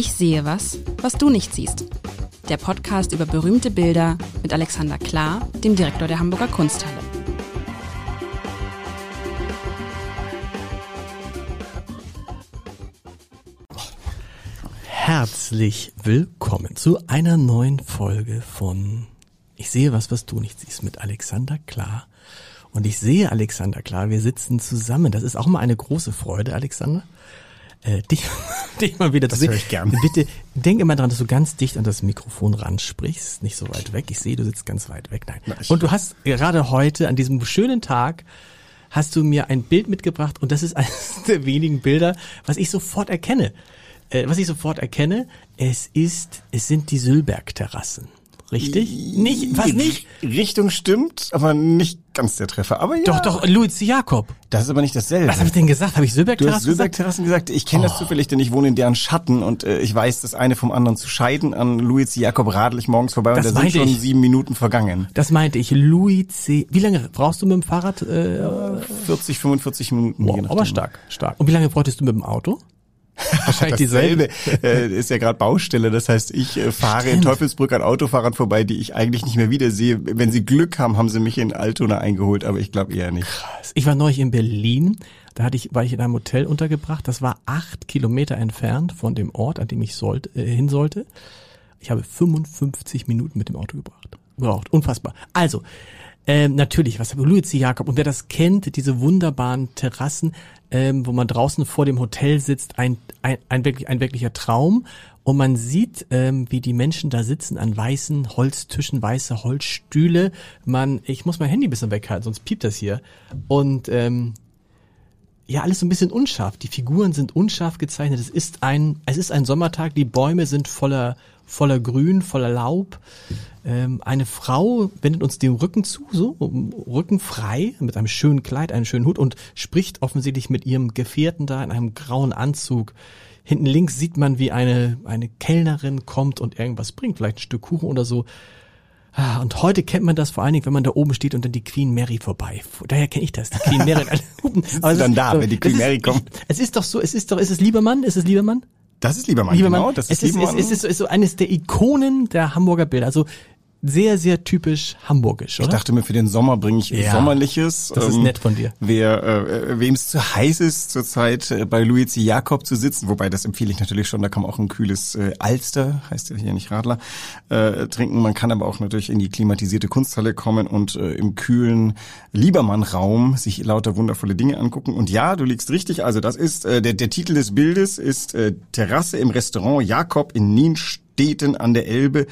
Ich sehe was, was du nicht siehst. Der Podcast über berühmte Bilder mit Alexander Klar, dem Direktor der Hamburger Kunsthalle. Herzlich willkommen zu einer neuen Folge von Ich sehe was, was du nicht siehst mit Alexander Klar. Und ich sehe Alexander Klar, wir sitzen zusammen. Das ist auch mal eine große Freude, Alexander. Äh, dich, dich mal wieder Das zu sehen. höre ich gern. Bitte denk immer dran, dass du ganz dicht an das Mikrofon ransprichst, nicht so weit weg. Ich sehe, du sitzt ganz weit weg. Nein. Na, Und du hast gerade heute an diesem schönen Tag hast du mir ein Bild mitgebracht und das ist eines der wenigen Bilder, was ich sofort erkenne. Äh, was ich sofort erkenne, es ist, es sind die Sülberg-Terrassen. Richtig? Nicht? Was nicht? Richtung stimmt, aber nicht ganz der Treffer. Aber ja. Doch, doch, Louis Jakob. Das ist aber nicht dasselbe. Was habe ich denn gesagt? Habe ich Sülberg-Terrassen gesagt? Sülberg-Terrassen gesagt. Ich kenne das zufällig, denn ich wohne in deren Schatten und äh, ich weiß, das eine vom anderen zu scheiden. An Louis Jakob radel ich morgens vorbei Das und da sind schon ich. sieben Minuten vergangen. Das meinte ich. Louis C. Wie lange brauchst du mit dem Fahrrad? Äh, 40, 45 Minuten. wow, aber stark, stark. Und wie lange bräuchtest du mit dem Auto? Wahrscheinlich dieselbe. Äh, ist ja gerade Baustelle. Das heißt, ich äh, fahre in Stimmt. Teufelsbrück an Autofahrern vorbei, die ich eigentlich nicht mehr wiedersehe. Wenn sie Glück haben, haben sie mich in Altona eingeholt, aber ich glaube eher nicht. Ich war neulich in Berlin. Da hatte ich, war ich in einem Hotel untergebracht. Das war acht Kilometer entfernt von dem Ort, an dem ich sollte, äh, hin sollte. Ich habe 55 Minuten mit dem Auto gebracht. Gebraucht. Unfassbar. Also, ähm, natürlich, was Louis C. Jakob und wer das kennt, diese wunderbaren Terrassen, ähm, wo man draußen vor dem Hotel sitzt, ein, ein, ein, wirklich, ein wirklicher Traum. Und man sieht, ähm, wie die Menschen da sitzen an weißen Holztischen, weiße Holzstühle. Man, ich muss mein Handy ein bisschen weghalten, sonst piept das hier. Und ähm, ja, alles so ein bisschen unscharf. Die Figuren sind unscharf gezeichnet. Es ist ein, es ist ein Sommertag. Die Bäume sind voller, voller Grün, voller Laub. Ähm, eine Frau wendet uns den Rücken zu, so Rücken frei, mit einem schönen Kleid, einem schönen Hut und spricht offensichtlich mit ihrem Gefährten da in einem grauen Anzug. Hinten links sieht man, wie eine, eine Kellnerin kommt und irgendwas bringt, vielleicht ein Stück Kuchen oder so. Ah, Und heute kennt man das vor allen Dingen, wenn man da oben steht und dann die Queen Mary vorbei. Daher kenne ich das, die Queen Mary. Aber es dann ist- da, wenn die Queen es ist- Mary kommt? Es ist doch so, es ist doch, ist es Liebermann? Ist es Liebermann? Das ist Liebermann, Liebermann. genau. Das es ist ist, es, Liebermann. es ist, so- ist so eines der Ikonen der Hamburger Bilder. Also sehr, sehr typisch hamburgisch, Ich oder? dachte mir, für den Sommer bringe ich Ja, Sommerliches. das ist nett von dir. Wer, äh, wem es zu heiß ist, zurzeit äh, bei Luigi Jakob zu sitzen, wobei das empfehle ich natürlich schon, da kann man auch ein kühles äh, Alster, heißt ja hier nicht Radler, äh, trinken. Man kann aber auch natürlich in die klimatisierte Kunsthalle kommen und äh, im kühlen Liebermann-Raum sich lauter wundervolle Dinge angucken. Und ja, du liegst richtig, also das ist, äh, der, der Titel des Bildes ist äh, Terrasse im Restaurant Jakob in Nienstedten an der Elbe.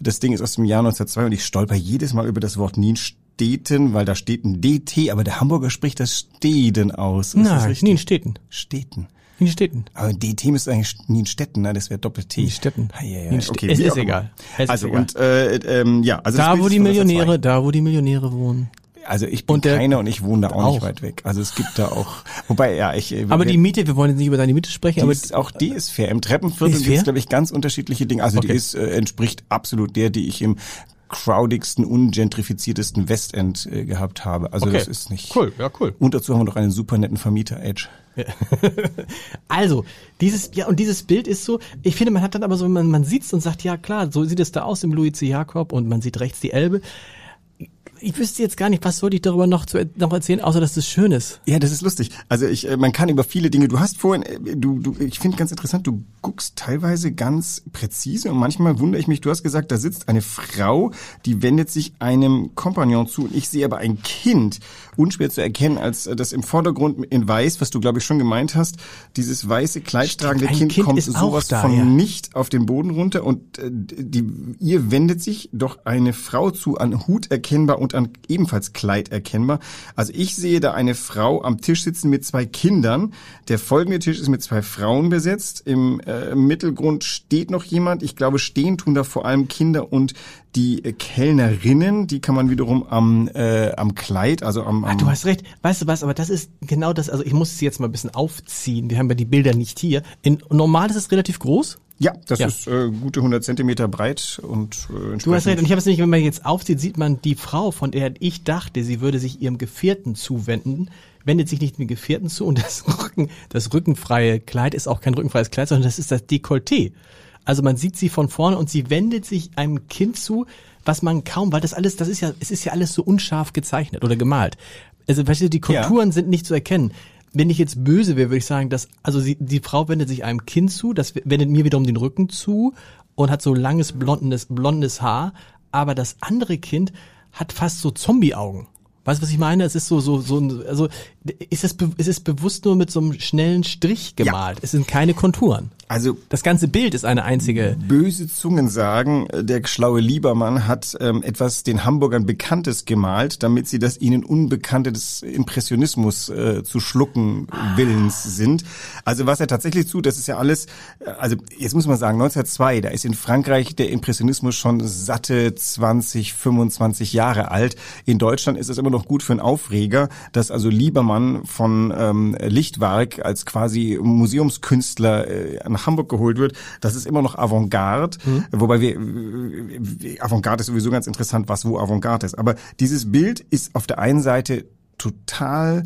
Das Ding ist aus dem Jahr 1902 und ich stolper jedes Mal über das Wort Nienstedten, weil da steht ein DT, aber der Hamburger spricht das Steden aus. Ist Nein? Nienstädten. Städten. Nienstädten. Aber DT müsste eigentlich Nienstetten, ne? Das wäre Doppel-T. Nienstädten. Ah, ja, ja. Nienst- Okay, es ist egal. Es ist also egal. und äh, ähm, ja, also Da, wo ist die von 1902. Millionäre, da, wo die Millionäre wohnen. Also ich bin Und der- keiner und ich wohne da auch, auch. nicht weit weg. Also es gibt da auch, wobei ja ich. äh, Aber wir- die Miete, wir wollen jetzt nicht über deine Miete sprechen, die aber ist, auch die ist fair. Im Treppenviertel Die gibt es, glaube ich, ganz unterschiedliche Dinge. Also die Okay. ist äh, entspricht absolut der, die ich im crowdigsten, ungentrifiziertesten Westend äh, gehabt habe. Also Okay. das ist nicht. Cool, ja, cool. Und dazu haben wir noch einen super netten Vermieter, Edge. Also, dieses, ja, und dieses Bild ist so, ich finde, man hat dann aber so, man, man sieht's und sagt, ja klar, so sieht es da aus im Louis C. Jakob und man sieht rechts die Elbe. Ich wüsste jetzt gar nicht, was soll ich darüber noch, zu, noch erzählen, außer dass es schön ist. Ja, das ist lustig. Also ich, äh, man kann über viele Dinge. Du hast vorhin, äh, du, du, ich finde ganz interessant. Du guckst teilweise ganz präzise und manchmal wundere ich mich. Du hast gesagt, da sitzt eine Frau, die wendet sich einem Kompagnon zu und ich sehe aber ein Kind, unschwer zu erkennen, als äh, das im Vordergrund in Weiß, was du glaube ich schon gemeint hast. Dieses weiße kleidtragende Kind, Kind kommt sowas da, von ja. nicht auf den Boden runter und die, ihr wendet sich doch eine Frau zu, an Hut erkennbar und an ebenfalls Kleid erkennbar. Also ich sehe da eine Frau am Tisch sitzen mit zwei Kindern. Der folgende Tisch ist mit zwei Frauen besetzt. Im äh, Mittelgrund steht noch jemand. Ich glaube, stehen tun da vor allem Kinder und die äh, Kellnerinnen. Die kann man wiederum am, äh, am Kleid, also am, am Ah, Du hast recht. Weißt du was, aber das ist genau das, also ich muss es jetzt mal ein bisschen aufziehen. Wir haben ja die Bilder nicht hier. In, normal ist es relativ groß. Ja, das Ja. ist äh, gute 100 Zentimeter breit und äh, Du hast recht. Und ich habe es nämlich, wenn man jetzt aufzieht, sieht man die Frau, von der ich dachte, sie würde sich ihrem Gefährten zuwenden, wendet sich nicht dem Gefährten zu und das Rücken, das rückenfreie Kleid ist auch kein rückenfreies Kleid, sondern das ist das Dekolleté. Also man sieht sie von vorne und sie wendet sich einem Kind zu, was man kaum, weil das alles, das ist ja, es ist ja alles so unscharf gezeichnet oder gemalt. Also weißt du, die Konturen ja. sind nicht zu erkennen. Wenn ich jetzt böse wäre, würde ich sagen, dass, also sie, die Frau wendet sich einem Kind zu, das wendet mir wiederum den Rücken zu und hat so langes blondes, blondes Haar, aber das andere Kind hat fast so Zombie-Augen. Weißt du, was ich meine? Es ist so, so, so, also ist es, ist es bewusst nur mit so einem schnellen Strich gemalt. Ja. Es sind keine Konturen. Also das ganze Bild ist eine einzige. Böse Zungen sagen, der schlaue Liebermann hat ähm, etwas den Hamburgern Bekanntes gemalt, damit sie das ihnen Unbekannte des Impressionismus äh, zu schlucken willens sind. Also was er tatsächlich tut, das ist ja alles, äh, also jetzt muss man sagen, 1902, da ist in Frankreich der Impressionismus schon satte 20, 25 Jahre alt. In Deutschland ist es immer noch gut für einen Aufreger, dass also Liebermann von ähm, Lichtwark als quasi Museumskünstler äh, nach Hamburg geholt wird, das ist immer noch Avantgarde, mhm. wobei wir, Avantgarde ist sowieso ganz interessant, was wo Avantgarde ist. Aber dieses Bild ist auf der einen Seite total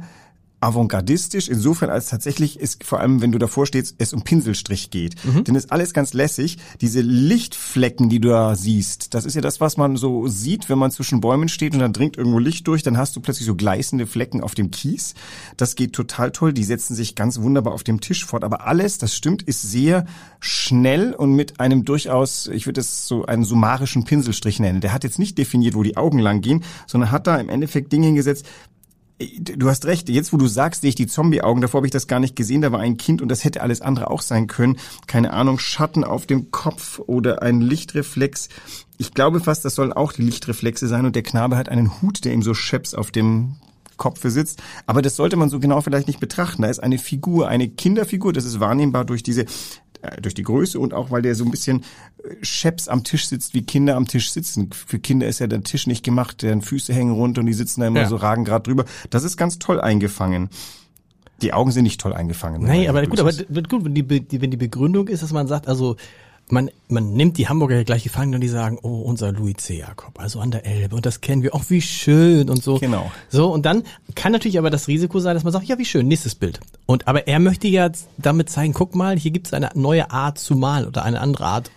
avantgardistisch, insofern als tatsächlich ist, vor allem wenn du davor stehst, es um Pinselstrich geht. Mhm. Denn ist alles ganz lässig. Diese Lichtflecken, die du da siehst, das ist ja das, was man so sieht, wenn man zwischen Bäumen steht und dann dringt irgendwo Licht durch, dann hast du plötzlich so gleißende Flecken auf dem Kies. Das geht total toll. Die setzen sich ganz wunderbar auf dem Tisch fort. Aber alles, das stimmt, ist sehr schnell und mit einem durchaus, ich würde es so einen summarischen Pinselstrich nennen. Der hat jetzt nicht definiert, wo die Augen lang gehen, sondern hat da im Endeffekt Dinge hingesetzt, Du hast recht. Jetzt, wo du sagst, sehe ich die Zombie-Augen. Davor habe ich das gar nicht gesehen. Da war ein Kind und das hätte alles andere auch sein können. Keine Ahnung, Schatten auf dem Kopf oder ein Lichtreflex. Ich glaube fast, das sollen auch die Lichtreflexe sein. Und der Knabe hat einen Hut, der ihm so scheps auf dem Kopf sitzt. Aber das sollte man so genau vielleicht nicht betrachten. Da ist eine Figur, eine Kinderfigur. Das ist wahrnehmbar durch diese durch die Größe und auch weil der so ein bisschen äh, scheps am Tisch sitzt, wie Kinder am Tisch sitzen. Für Kinder ist ja der Tisch nicht gemacht, deren Füße hängen runter und die sitzen da immer ja. so ragen gerade drüber. Das ist ganz toll eingefangen. Die Augen sind nicht toll eingefangen. Nein, aber gut, aber gut, wenn die, wenn die Begründung ist, dass man sagt, also man, man nimmt die Hamburger gleich gefangen und die sagen, oh, unser Louis C. Jakob, also an der Elbe und das kennen wir, auch wie schön und so. Genau. So, und dann kann natürlich aber das Risiko sein, dass man sagt, ja, wie schön, nächstes Bild. Und aber er möchte ja damit zeigen, guck mal, hier gibt es eine neue Art zu malen oder eine andere Art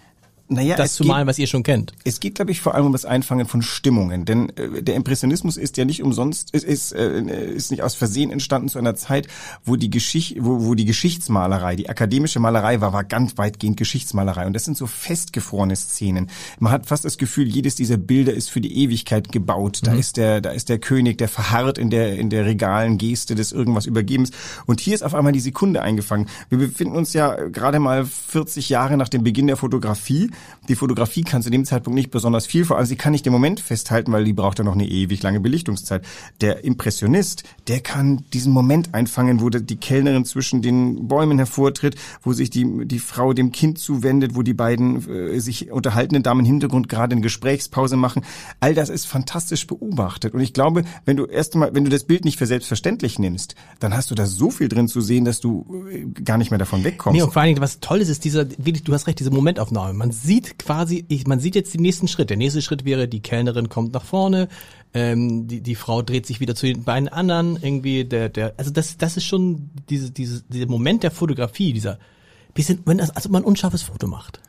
naja, das zu malen, was ihr schon kennt. Es geht, glaube ich, vor allem um das Einfangen von Stimmungen. Denn äh, der Impressionismus ist ja nicht umsonst, ist, ist, äh, ist nicht aus Versehen entstanden zu einer Zeit, wo die Geschichte, wo, wo die Geschichtsmalerei, die akademische Malerei war, war ganz weitgehend Geschichtsmalerei. Und das sind so festgefrorene Szenen. Man hat fast das Gefühl, jedes dieser Bilder ist für die Ewigkeit gebaut. Da mhm. ist der, da ist der König, der verharrt in der, in der regalen Geste des irgendwas Übergebens. Und hier ist auf einmal die Sekunde eingefangen. Wir befinden uns ja gerade mal 40 Jahre nach dem Beginn der Fotografie. Die Fotografie kann zu dem Zeitpunkt nicht besonders viel, vor allem sie kann nicht den Moment festhalten, weil die braucht ja noch eine ewig lange Belichtungszeit. Der Impressionist, der kann diesen Moment einfangen, wo die Kellnerin zwischen den Bäumen hervortritt, wo sich die, die Frau dem Kind zuwendet, wo die beiden äh, sich unterhaltenen Damen im Hintergrund gerade eine Gesprächspause machen. All das ist fantastisch beobachtet. Und ich glaube, wenn du erst einmal, wenn du das Bild nicht für selbstverständlich nimmst, dann hast du da so viel drin zu sehen, dass du äh, gar nicht mehr davon wegkommst. Nee, und vor allen Dingen, was toll ist, ist dieser, du hast recht, diese Momentaufnahme. Man sieht quasi, ich, man sieht jetzt den nächsten Schritt. Der nächste Schritt wäre, die Kellnerin kommt nach vorne, ähm, die, die Frau dreht sich wieder zu den beiden anderen, irgendwie, der, der, also das, das ist schon diese, diese, dieser Moment der Fotografie, dieser, bisschen, wenn das, also man ein unscharfes Foto macht.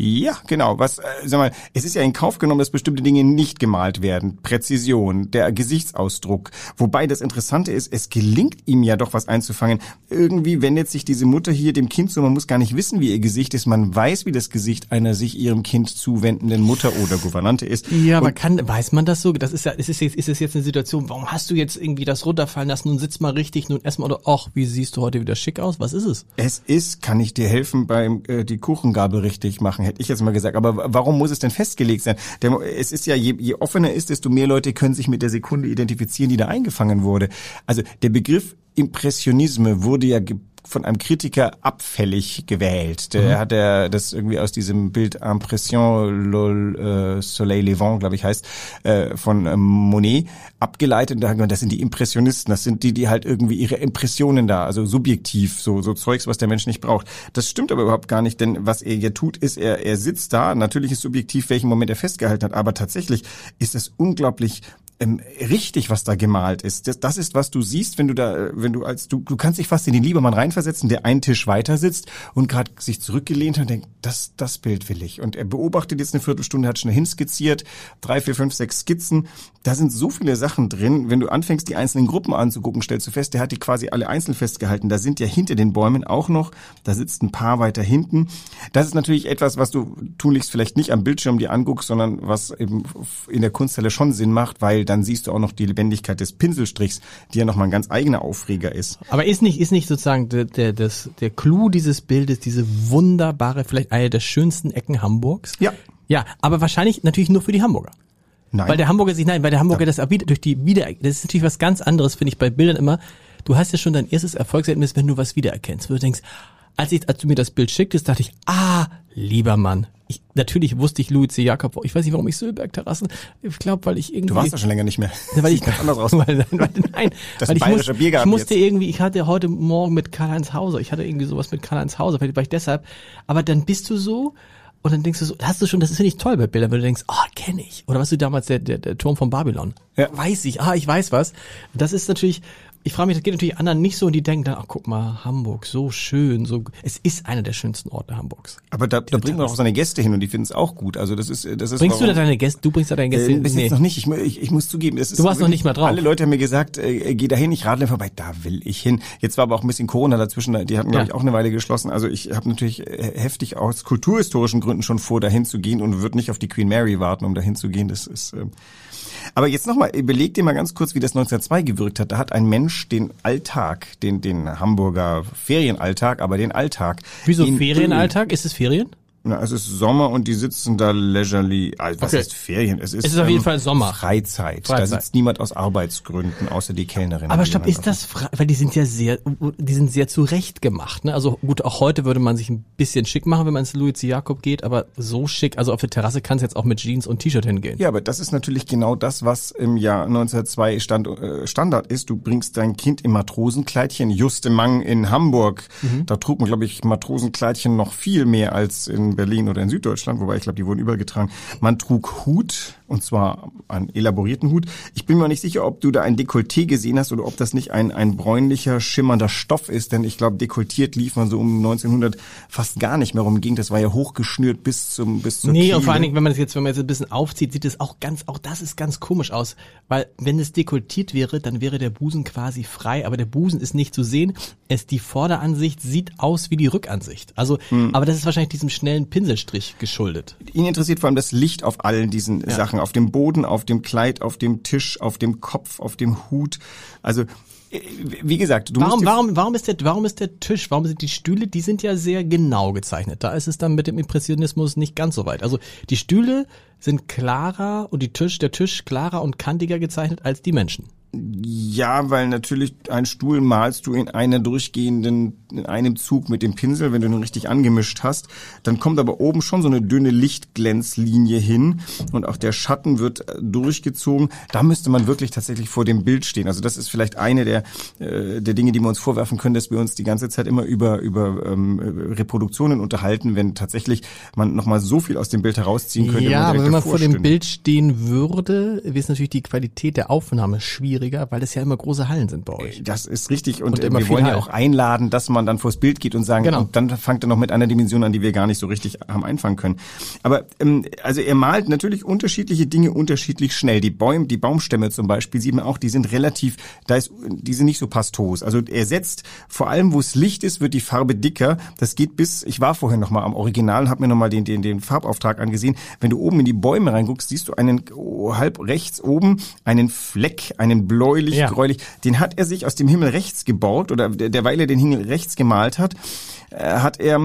Ja, genau. Was, äh, sag mal, es ist ja in Kauf genommen, dass bestimmte Dinge nicht gemalt werden. Präzision, der Gesichtsausdruck. Wobei das Interessante ist, es gelingt ihm ja doch was einzufangen. Irgendwie wendet sich diese Mutter hier dem Kind zu. Man muss gar nicht wissen, wie ihr Gesicht ist. Man weiß, wie das Gesicht einer sich ihrem Kind zuwendenden Mutter oder Gouvernante ist. Ja, aber kann, weiß man das so? Das ist ja, ist es jetzt, ist es jetzt eine Situation, warum hast du jetzt irgendwie das runterfallen lassen? Nun sitz mal richtig, nun erstmal oder, ach, wie siehst du heute wieder schick aus? Was ist es? Es ist, kann ich dir helfen beim, äh, die Kuchengabel richtig machen hätte ich jetzt mal gesagt. Aber warum muss es denn festgelegt sein? Der, es ist ja, je, je offener ist, desto mehr Leute können sich mit der Sekunde identifizieren, die da eingefangen wurde. Also der Begriff Impressionisme wurde ja von einem Kritiker abfällig gewählt. Der mhm. hat er das irgendwie aus diesem Bild Impression lol, äh, Soleil Levant, glaube ich, heißt, äh, von ähm, Monet abgeleitet. Und da haben wir, das sind die Impressionisten, das sind die, die halt irgendwie ihre Impressionen da, also subjektiv, so, so Zeugs, was der Mensch nicht braucht. Das stimmt aber überhaupt gar nicht, denn was er hier tut, ist, er, er sitzt da, natürlich ist subjektiv, welchen Moment er festgehalten hat, aber tatsächlich ist es unglaublich ähm, richtig, was da gemalt ist. Das, das ist, was du siehst, wenn du da, wenn du als du, du kannst dich fast in den Liebermann reinversetzen, der einen Tisch weiter sitzt und gerade sich zurückgelehnt hat und denkt, das, das Bild will ich. Und er beobachtet jetzt eine Viertelstunde, hat schnell hinskizziert, drei, vier, fünf, sechs Skizzen. Da sind so viele Sachen drin. Wenn du anfängst, die einzelnen Gruppen anzugucken, stellst du fest, der hat die quasi alle einzeln festgehalten. Da sind ja hinter den Bäumen auch noch, da sitzt ein paar weiter hinten. Das ist natürlich etwas, was du tunlichst vielleicht nicht am Bildschirm dir anguckst, sondern was eben in der Kunsthalle schon Sinn macht, weil dann siehst du auch noch die Lebendigkeit des Pinselstrichs, die ja nochmal ein ganz eigener Aufreger ist. Aber ist nicht, ist nicht sozusagen der, der, das, der Clou dieses Bildes, diese wunderbare, vielleicht eine der schönsten Ecken Hamburgs? Ja. Ja, aber wahrscheinlich natürlich nur für die Hamburger. Nein. Weil der Hamburger sich, nein, weil der Hamburger das auch wieder, durch die wieder, das ist natürlich was ganz anderes, finde ich bei Bildern immer. Du hast ja schon dein erstes Erfolgserlebnis, wenn du was wiedererkennst, wo du denkst, als ich, als du mir das Bild schicktest, dachte ich, ah, lieber Mann. Ich, natürlich wusste ich Louis C. Jakob, ich weiß nicht, warum ich Sülberg-Terrassen, ich glaube, weil ich irgendwie... Du warst ja schon länger nicht mehr. Weil ich ganz anders aus. Weil, weil, nein, Das weil ich, muss, Biergarten ich musste jetzt. irgendwie, ich hatte heute Morgen mit Karl-Heinz Hauser, ich hatte irgendwie sowas mit Karl-Heinz Hauser, vielleicht war ich deshalb, aber dann bist du so und dann denkst du so, hast du schon, das ist ja nicht toll bei Bildern, wenn du denkst, ah, oh, kenne ich. Oder was du damals, der, der, der Turm von Babylon. Ja. Weiß ich, ah, ich weiß was. Das ist natürlich, ich frage mich, das geht natürlich anderen nicht so und die denken dann, ach guck mal, Hamburg, so schön, so, es ist einer der schönsten Orte Hamburgs. Aber da, da bringt man auch seine Gäste hin und die finden es auch gut. Also das ist, das ist. Bringst du warum- da deine Gäste, du bringst da deine Gäste Äh, hin? bis jetzt noch nicht. Ich, ich, ich muss zugeben, es ist Du warst noch nicht mal drauf. Alle Leute haben mir gesagt, äh, geh da hin, ich radle vorbei. Da will ich hin. Jetzt war aber auch ein bisschen Corona dazwischen. Die hatten, glaube Ja. ich, auch eine Weile geschlossen. Also ich habe natürlich äh, heftig aus kulturhistorischen Gründen schon vor, dahin zu gehen und würde nicht auf die Queen Mary warten, um dahin zu gehen. Das ist. Äh, aber jetzt nochmal, überleg dir mal ganz kurz, wie das 1902 gewirkt hat. Da hat ein Mensch den Alltag, den, den Hamburger Ferienalltag, aber den Alltag. Wieso Ferienalltag? Ist es Ferien? Na, es ist Sommer und die sitzen da leisurely. Also, was Okay. ist Ferien? Es ist, Es ist auf jeden Fall Sommer. Freizeit. Da Freizeit. sitzt niemand aus Arbeitsgründen, außer die Kellnerin. Aber stopp, ist das, frei- weil die sind ja sehr, die sind sehr zurecht gemacht, ne? Also gut, auch heute würde man sich ein bisschen schick machen, wenn man ins Louis. Jakob geht, aber so schick, also auf der Terrasse kann es jetzt auch mit Jeans und T-Shirt hingehen. Ja, aber das ist natürlich genau das, was im Jahr 1902 Stand, äh, Standard ist. Du bringst dein Kind im Matrosenkleidchen. Juste Mang in Hamburg, Mhm. da trug man, glaube ich, Matrosenkleidchen noch viel mehr als in Berlin oder in Süddeutschland, wobei ich glaube, die wurden übergetragen. Man trug Hut, und zwar einen elaborierten Hut. Ich bin mir nicht sicher, ob du da ein Dekolleté gesehen hast oder ob das nicht ein, ein bräunlicher, schimmernder Stoff ist, denn ich glaube, dekoltiert lief man so um 1900 fast gar nicht mehr rumging. Das war ja hochgeschnürt bis zum bis zur Nee, und vor allen Dingen, wenn man das jetzt, wenn man jetzt ein bisschen aufzieht, sieht es auch ganz, auch das ist ganz komisch aus. Weil wenn es dekoltiert wäre, dann wäre der Busen quasi frei, aber der Busen ist nicht zu sehen. Es, die Vorderansicht sieht aus wie die Rückansicht. Also, Hm. aber das ist wahrscheinlich diesem schnellen Pinselstrich geschuldet. Ihn interessiert vor allem das Licht auf allen diesen Sachen, auf dem Boden, auf dem Kleid, auf dem Tisch, auf dem Kopf, auf dem Hut. Also äh, wie gesagt, du Warum, warum, warum ist der, warum ist der Tisch, warum sind die Stühle, die sind ja sehr genau gezeichnet. Da ist es dann mit dem Impressionismus nicht ganz so weit. Also die Stühle sind klarer und die Tisch, der Tisch klarer und kantiger gezeichnet als die Menschen. Ja, weil natürlich einen Stuhl malst du in einer durchgehenden, in einem Zug mit dem Pinsel, wenn du ihn richtig angemischt hast. Dann kommt aber oben schon so eine dünne Lichtglänzlinie hin und auch der Schatten wird äh, durchgezogen. Da müsste man wirklich tatsächlich vor dem Bild stehen. Also das ist vielleicht eine der, äh, der Dinge, die wir uns vorwerfen können, dass wir uns die ganze Zeit immer über, über ähm, Reproduktionen unterhalten, wenn tatsächlich man nochmal so viel aus dem Bild herausziehen könnte. Ja, aber wenn man vor dem stünde. Bild stehen würde, ist natürlich die Qualität der Aufnahme schwieriger, weil es ja immer große Hallen sind bei euch. Das ist richtig und, Und äh, wir wollen ja Halt. auch einladen, dass man dann vors Bild geht und sagen, Genau. und dann fangt er noch mit einer Dimension an, die wir gar nicht so richtig haben einfangen können. Aber ähm, also er malt natürlich unterschiedliche Dinge unterschiedlich schnell. Die Bäume, die Baumstämme zum Beispiel sieht man auch, die sind relativ, da ist, die sind nicht so pastos. Also er setzt vor allem, wo es Licht ist, wird die Farbe dicker. Das geht bis, ich war vorhin noch mal am Original und habe mir noch mal den, den, den Farbauftrag angesehen. Wenn du oben in die Bäume reinguckst, siehst du einen oh, halb rechts oben einen Fleck, einen bläulich Ja. gräulich. Den hat er sich aus dem Himmel rechts gebaut oder der- derweil er den Himmel rechts gemalt hat, äh, hat er,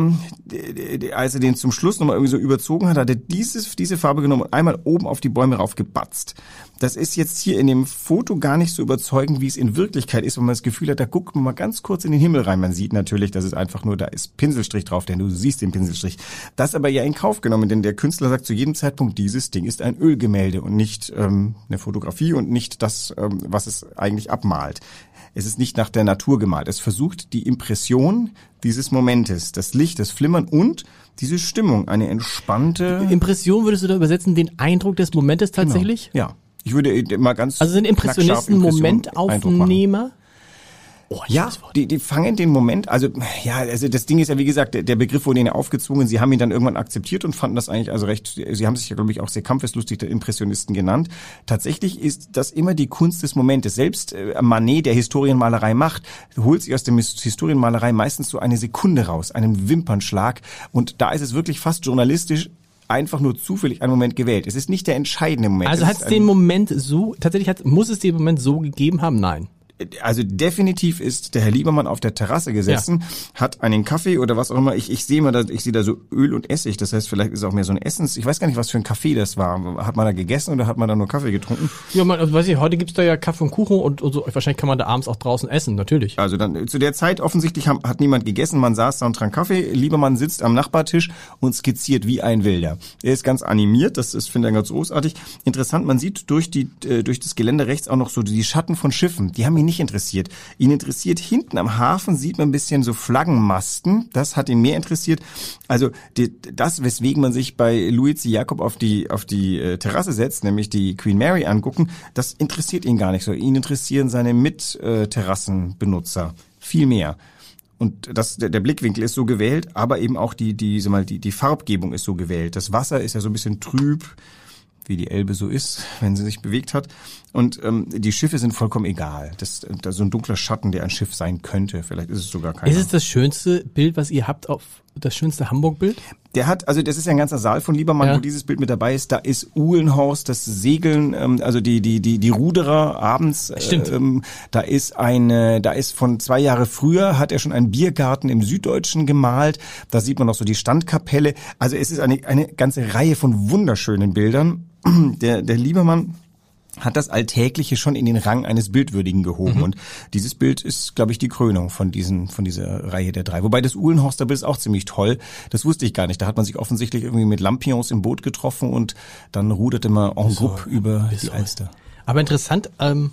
d- als er den zum Schluss nochmal irgendwie so überzogen hat, hat er dieses, diese Farbe genommen und einmal oben auf die Bäume raufgebatzt. Das ist jetzt hier in dem Foto gar nicht so überzeugend, wie es in Wirklichkeit ist, wenn man das Gefühl hat, da guckt man mal ganz kurz in den Himmel rein. Man sieht natürlich, dass es einfach nur, da ist Pinselstrich drauf, denn du siehst den Pinselstrich. Das aber ja in Kauf genommen, denn der Künstler sagt zu jedem Zeitpunkt, dieses Ding ist ein Ölgemälde und nicht ähm, eine Fotografie und nicht das, ähm, was es eigentlich abmalt. Es ist nicht nach der Natur gemalt. Es versucht die Impression dieses Momentes, das Licht, das Flimmern und diese Stimmung, eine entspannte. Impression würdest du da übersetzen, den Eindruck des Momentes tatsächlich? Ja. Ich würde immer ganz Also sind Impressionisten Momentaufnehmer? Oh, ja, die, die fangen den Moment, also ja, also das Ding ist ja wie gesagt, der, der Begriff wurde ihnen aufgezwungen, sie haben ihn dann irgendwann akzeptiert und fanden das eigentlich also recht, sie haben sich ja glaube ich auch sehr kampfeslustig der Impressionisten genannt. Tatsächlich ist das immer die Kunst des Momentes. Selbst äh, Manet, der Historienmalerei macht, holt sich aus der Historienmalerei meistens so eine Sekunde raus, einen Wimpernschlag und da ist es wirklich fast journalistisch einfach nur zufällig einen Moment gewählt. Es ist nicht der entscheidende Moment. Also hat es den Moment so, tatsächlich hat, muss es den Moment so gegeben haben? Nein also definitiv ist der Herr Liebermann auf der Terrasse gesessen, ja. hat einen Kaffee oder was auch immer. Ich, ich sehe mal, da, ich sehe da so Öl und Essig. Das heißt, vielleicht ist es auch mehr so ein Essens. Ich weiß gar nicht, was für ein Kaffee das war. Hat man da gegessen oder hat man da nur Kaffee getrunken? Ja, man, also weiß ich, heute gibt's da ja Kaffee und Kuchen und, und so. Wahrscheinlich kann man da abends auch draußen essen, natürlich. Also dann zu der Zeit offensichtlich haben, hat niemand gegessen. Man saß da und trank Kaffee. Liebermann sitzt am Nachbartisch und skizziert wie ein Wilder. Er ist ganz animiert. Das ist finde ich ganz großartig. Interessant. Man sieht durch die äh, durch das Gelände rechts auch noch so die Schatten von Schiffen. Die haben ihn nicht interessiert. Ihn interessiert hinten am Hafen sieht man ein bisschen so Flaggenmasten. Das hat ihn mehr interessiert. Also die, das, weswegen man sich bei Luigi Jakob auf die auf die äh, Terrasse setzt, nämlich die Queen Mary angucken, das interessiert ihn gar nicht so. Ihn interessieren seine Mitterrassenbenutzer viel mehr. Und das, der, Blickwinkel ist so gewählt, aber eben auch die, die, mal, die, die Farbgebung ist so gewählt. Das Wasser ist ja so ein bisschen trüb, wie die Elbe so ist, wenn sie sich bewegt hat. Und ähm, die Schiffe sind vollkommen egal. Das, das ist so ein dunkler Schatten, der ein Schiff sein könnte. Vielleicht ist es sogar kein. Ist es das schönste Bild, was ihr habt auf das schönste Hamburg-Bild? Der hat, also das ist ja ein ganzer Saal von Liebermann, ja. wo dieses Bild mit dabei ist. Da ist Uhlenhorst, das Segeln, ähm, also die die die die Ruderer abends. Stimmt. Ähm, da ist eine, da ist von zwei Jahre früher hat er schon einen Biergarten im Süddeutschen gemalt. Da sieht man noch so die Standkapelle. Also es ist eine eine ganze Reihe von wunderschönen Bildern. Der der Liebermann hat das Alltägliche schon in den Rang eines Bildwürdigen gehoben. Mhm. Und dieses Bild ist, glaube ich, die Krönung von diesen, von dieser Reihe der drei. Wobei das Uhlenhorster Bild ist auch ziemlich toll. Das wusste ich gar nicht. Da hat man sich offensichtlich irgendwie mit Lampions im Boot getroffen und dann ruderte man en groupe über die Alster. Aber interessant, ähm,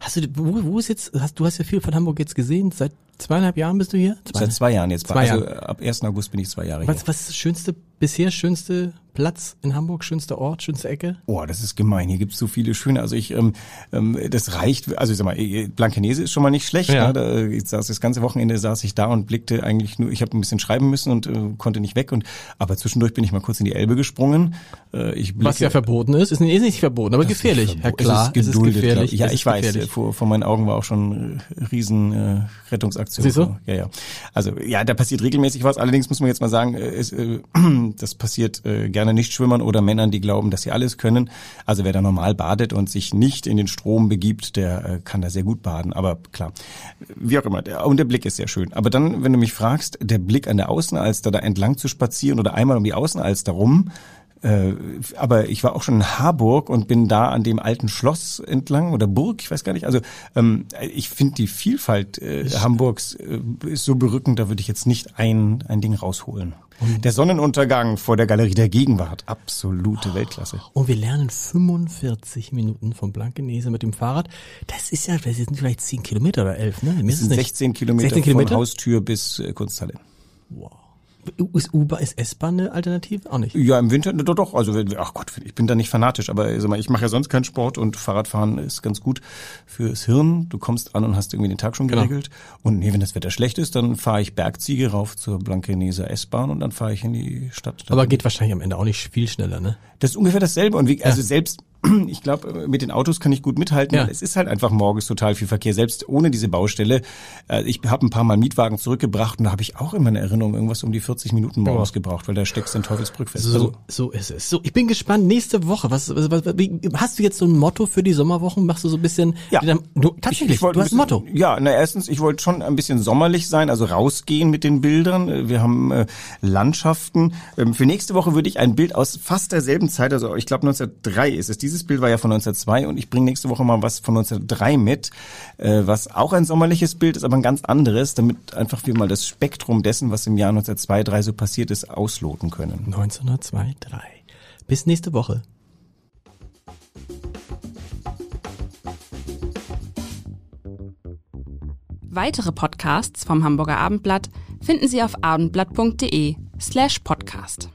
hast du, wo, wo ist jetzt, hast, du hast ja viel von Hamburg jetzt gesehen. Seit zweieinhalb Jahren bist du hier? Seit zwei Jahren jetzt. Zwei also Jahren. ab 1. August bin ich zwei Jahre was, hier. Was ist das schönste, bisher schönste Platz in Hamburg, schönster Ort, schönste Ecke? Oh, das ist gemein. Hier gibt's so viele schöne. Also ich, ähm, ähm, das reicht. Also ich sag mal, Blankenese ist schon mal nicht schlecht. Ja. Ne? Da, ich saß das ganze Wochenende saß ich da und blickte eigentlich nur. Ich habe ein bisschen schreiben müssen und äh, konnte nicht weg. Und aber zwischendurch bin ich mal kurz in die Elbe gesprungen. Äh, ich blicke, Was ja verboten ist, ist nicht, verboten, aber gefährlich. Verbo Herr klar, es ist, geduldet, es ist gefährlich. Ja, ich weiß. Gefährlich. Vor, vor meinen Augen war auch schon äh, riesen äh, Rettungsaktion. Siehst du? Ja, ja. Also ja, da passiert regelmäßig was. Allerdings muss man jetzt mal sagen, äh, es, äh, das passiert äh, gerne nicht Schwimmern oder Männern, die glauben, dass sie alles können. Also wer da normal badet und sich nicht in den Strom begibt, der äh, kann da sehr gut baden. Aber klar, wie auch immer. Der, und der Blick ist sehr schön. Aber dann, wenn du mich fragst, der Blick an der Außenalster da entlang zu spazieren oder einmal um die Außenalster rum, äh, aber ich war auch schon in Harburg und bin da an dem alten Schloss entlang oder Burg, ich weiß gar nicht. Also ähm, ich finde die Vielfalt äh, Hamburgs äh, ist so berückend, da würde ich jetzt nicht ein, ein Ding rausholen. Und der Sonnenuntergang vor der Galerie der Gegenwart, absolute Weltklasse. Und wir lernen 45 Minuten von Blankenese mit dem Fahrrad. Das ist ja, das sind vielleicht 10 Kilometer oder 11, ne? Das sind 16 Kilometer, 16 Kilometer von Haustür bis äh, Kunsthalle. Wow. Ist Uber, ist S-Bahn eine Alternative? Auch nicht? Ja, im Winter, doch, doch. Also, ach Gott, ich bin da nicht fanatisch, aber ich mache ja sonst keinen Sport und Fahrradfahren ist ganz gut fürs Hirn. Du kommst an und hast irgendwie den Tag schon genau. geregelt. Genau. Und nee, wenn das Wetter schlecht ist, dann fahre ich Bergziege rauf zur Blankeneser S-Bahn und dann fahre ich in die Stadt. Aber geht wahrscheinlich am Ende auch nicht viel schneller, ne? Das ist ungefähr dasselbe. Und wie, also ja. selbst ich glaube, mit den Autos kann ich gut mithalten. Ja. Es ist halt einfach morgens total viel Verkehr, selbst ohne diese Baustelle. Äh, ich habe ein paar Mal Mietwagen zurückgebracht und da habe ich auch in meiner Erinnerung irgendwas um die 40 Minuten morgens oh. gebraucht, weil da steckst du in Teufelsbrück fest. So, also, so ist es. So, ich bin gespannt. Nächste Woche, was, was, was wie, hast du jetzt so ein Motto für die Sommerwochen? Machst du so ein bisschen? Ja. Du, tatsächlich. Ich, ich du hast ein Motto. Ja, na erstens, ich wollte schon ein bisschen sommerlich sein, also rausgehen mit den Bildern. Wir haben äh, Landschaften. Ähm, für nächste Woche würde ich ein Bild aus fast derselben Zeit, also ich glaube 1903 ist es. Dieses Bild war ja von 19 1902 und ich bringe nächste Woche mal was von 1903 mit, äh, was auch ein sommerliches Bild ist, aber ein ganz anderes, damit einfach wir mal das Spektrum dessen, was im Jahr 1902, 3 so passiert ist, ausloten können. 1902, 3. Bis nächste Woche. Weitere Podcasts vom Hamburger Abendblatt finden Sie auf abendblatt.de slash podcast.